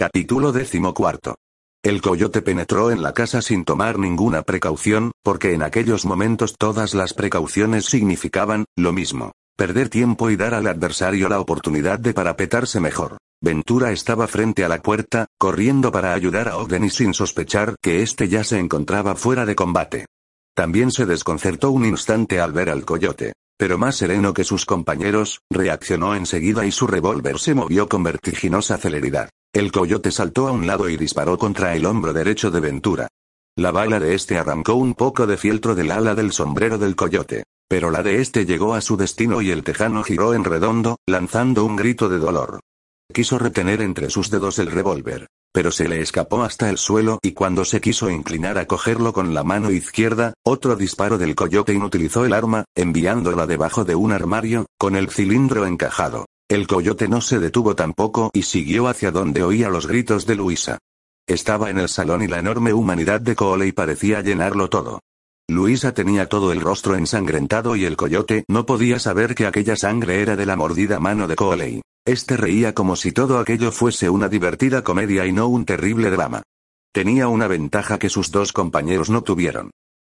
Capítulo decimocuarto. El coyote penetró en la casa sin tomar ninguna precaución, porque en aquellos momentos todas las precauciones significaban, lo mismo. Perder tiempo y dar al adversario la oportunidad de parapetarse mejor. Ventura estaba frente a la puerta, corriendo para ayudar a Ogden y sin sospechar que éste ya se encontraba fuera de combate. También se desconcertó un instante al ver al coyote. Pero más sereno que sus compañeros, reaccionó enseguida y su revólver se movió con vertiginosa celeridad. El coyote saltó a un lado y disparó contra el hombro derecho de Ventura. La bala de este arrancó un poco de fieltro del ala del sombrero del coyote. Pero la de este llegó a su destino y el tejano giró en redondo, lanzando un grito de dolor. Quiso retener entre sus dedos el revólver, pero se le escapó hasta el suelo y cuando se quiso inclinar a cogerlo con la mano izquierda, otro disparo del coyote inutilizó el arma, enviándola debajo de un armario, con el cilindro encajado. El coyote no se detuvo tampoco y siguió hacia donde oía los gritos de Luisa. Estaba en el salón y la enorme humanidad de Coley parecía llenarlo todo. Luisa tenía todo el rostro ensangrentado y el coyote no podía saber que aquella sangre era de la mordida mano de Coley. Este reía como si todo aquello fuese una divertida comedia y no un terrible drama. Tenía una ventaja que sus dos compañeros no tuvieron.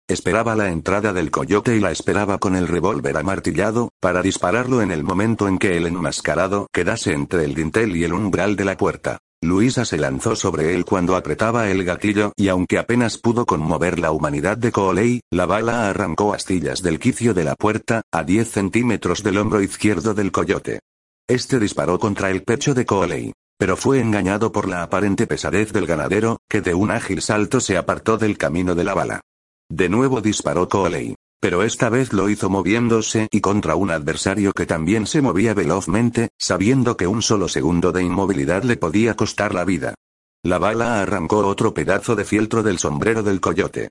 Esperaba la entrada del coyote y la esperaba con el revólver amartillado, para dispararlo en el momento en que el enmascarado quedase entre el dintel y el umbral de la puerta. Luisa se lanzó sobre él cuando apretaba el gatillo y aunque apenas pudo conmover la humanidad de Coley, la bala arrancó astillas del quicio de la puerta, a 10 centímetros del hombro izquierdo del coyote. Este disparó contra el pecho de Coley. Pero fue engañado por la aparente pesadez del ganadero, que de un ágil salto se apartó del camino de la bala. De nuevo disparó Coley. Pero esta vez lo hizo moviéndose y contra un adversario que también se movía velozmente, sabiendo que un solo segundo de inmovilidad le podía costar la vida. La bala arrancó otro pedazo de fieltro del sombrero del coyote.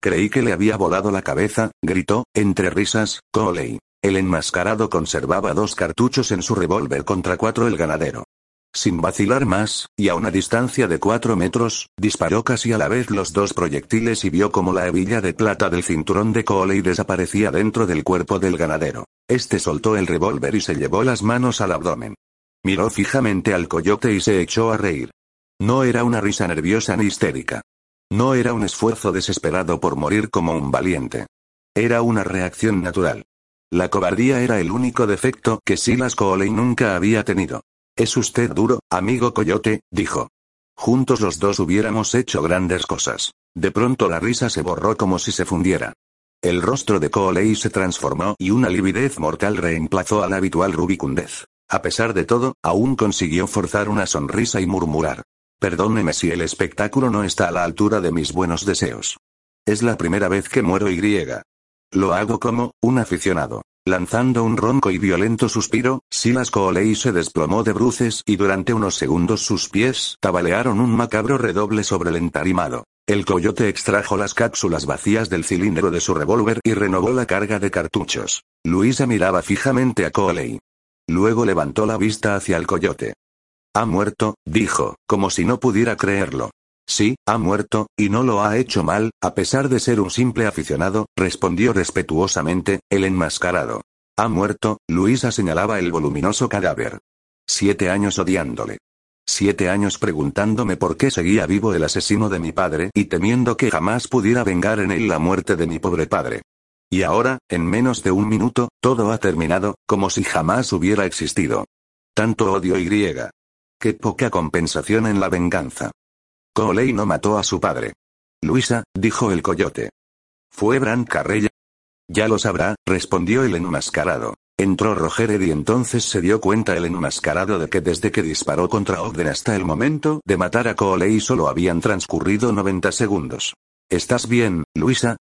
Creí que le había volado la cabeza, gritó, entre risas, Coley. El enmascarado conservaba dos cartuchos en su revólver contra cuatro el ganadero. Sin vacilar más, y a una distancia de cuatro metros, disparó casi a la vez los dos proyectiles y vio como la hebilla de plata del cinturón de Coley desaparecía dentro del cuerpo del ganadero. Este soltó el revólver y se llevó las manos al abdomen. Miró fijamente al coyote y se echó a reír. No era una risa nerviosa ni histérica. No era un esfuerzo desesperado por morir como un valiente. Era una reacción natural. La cobardía era el único defecto que Silas Coley nunca había tenido. Es usted duro, amigo Coyote, dijo. Juntos los dos hubiéramos hecho grandes cosas. De pronto la risa se borró como si se fundiera. El rostro de Coley se transformó y una lividez mortal reemplazó a la habitual rubicundez. A pesar de todo, aún consiguió forzar una sonrisa y murmurar. Perdóneme si el espectáculo no está a la altura de mis buenos deseos. Es la primera vez que muero y griega. Lo hago como, un aficionado. Lanzando un ronco y violento suspiro, Silas Coley se desplomó de bruces y durante unos segundos sus pies tabalearon un macabro redoble sobre el entarimado. El coyote extrajo las cápsulas vacías del cilindro de su revólver y renovó la carga de cartuchos. Luisa miraba fijamente a Coley. Luego levantó la vista hacia el coyote. Ha muerto, dijo, como si no pudiera creerlo. Sí, ha muerto, y no lo ha hecho mal, a pesar de ser un simple aficionado, respondió respetuosamente, el enmascarado. Ha muerto, Luisa señalaba el voluminoso cadáver. Siete años odiándole. Siete años preguntándome por qué seguía vivo el asesino de mi padre y temiendo que jamás pudiera vengar en él la muerte de mi pobre padre. Y ahora, en menos de un minuto, todo ha terminado, como si jamás hubiera existido. Tanto odio y griega. Qué poca compensación en la venganza. Coley no mató a su padre. Luisa, dijo el coyote. ¿Fue Bran Carrella? Ya lo sabrá, respondió el enmascarado. Entró Roger y entonces se dio cuenta el enmascarado de que desde que disparó contra Ogden hasta el momento de matar a Coley solo habían transcurrido 90 segundos. ¿Estás bien, Luisa?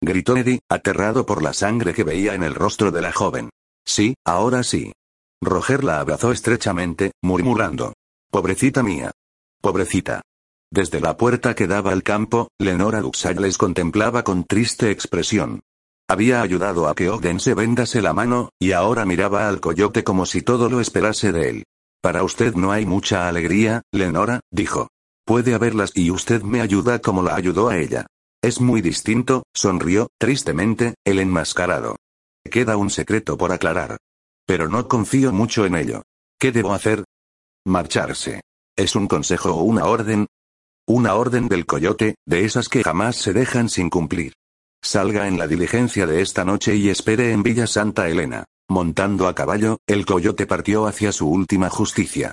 gritó Eddie, aterrado por la sangre que veía en el rostro de la joven. Sí, ahora sí. Roger la abrazó estrechamente, murmurando. Pobrecita mía. Pobrecita. Desde la puerta que daba al campo, Lenora Duxal les contemplaba con triste expresión. Había ayudado a que Ogden se vendase la mano, y ahora miraba al coyote como si todo lo esperase de él. Para usted no hay mucha alegría, Lenora, dijo. Puede haberlas y usted me ayuda como la ayudó a ella. Es muy distinto, sonrió, tristemente, el enmascarado. Queda un secreto por aclarar. Pero no confío mucho en ello. ¿Qué debo hacer? Marcharse. ¿Es un consejo o una orden? Una orden del coyote, de esas que jamás se dejan sin cumplir. Salga en la diligencia de esta noche y espere en Villa Santa Elena. Montando a caballo, el coyote partió hacia su última justicia.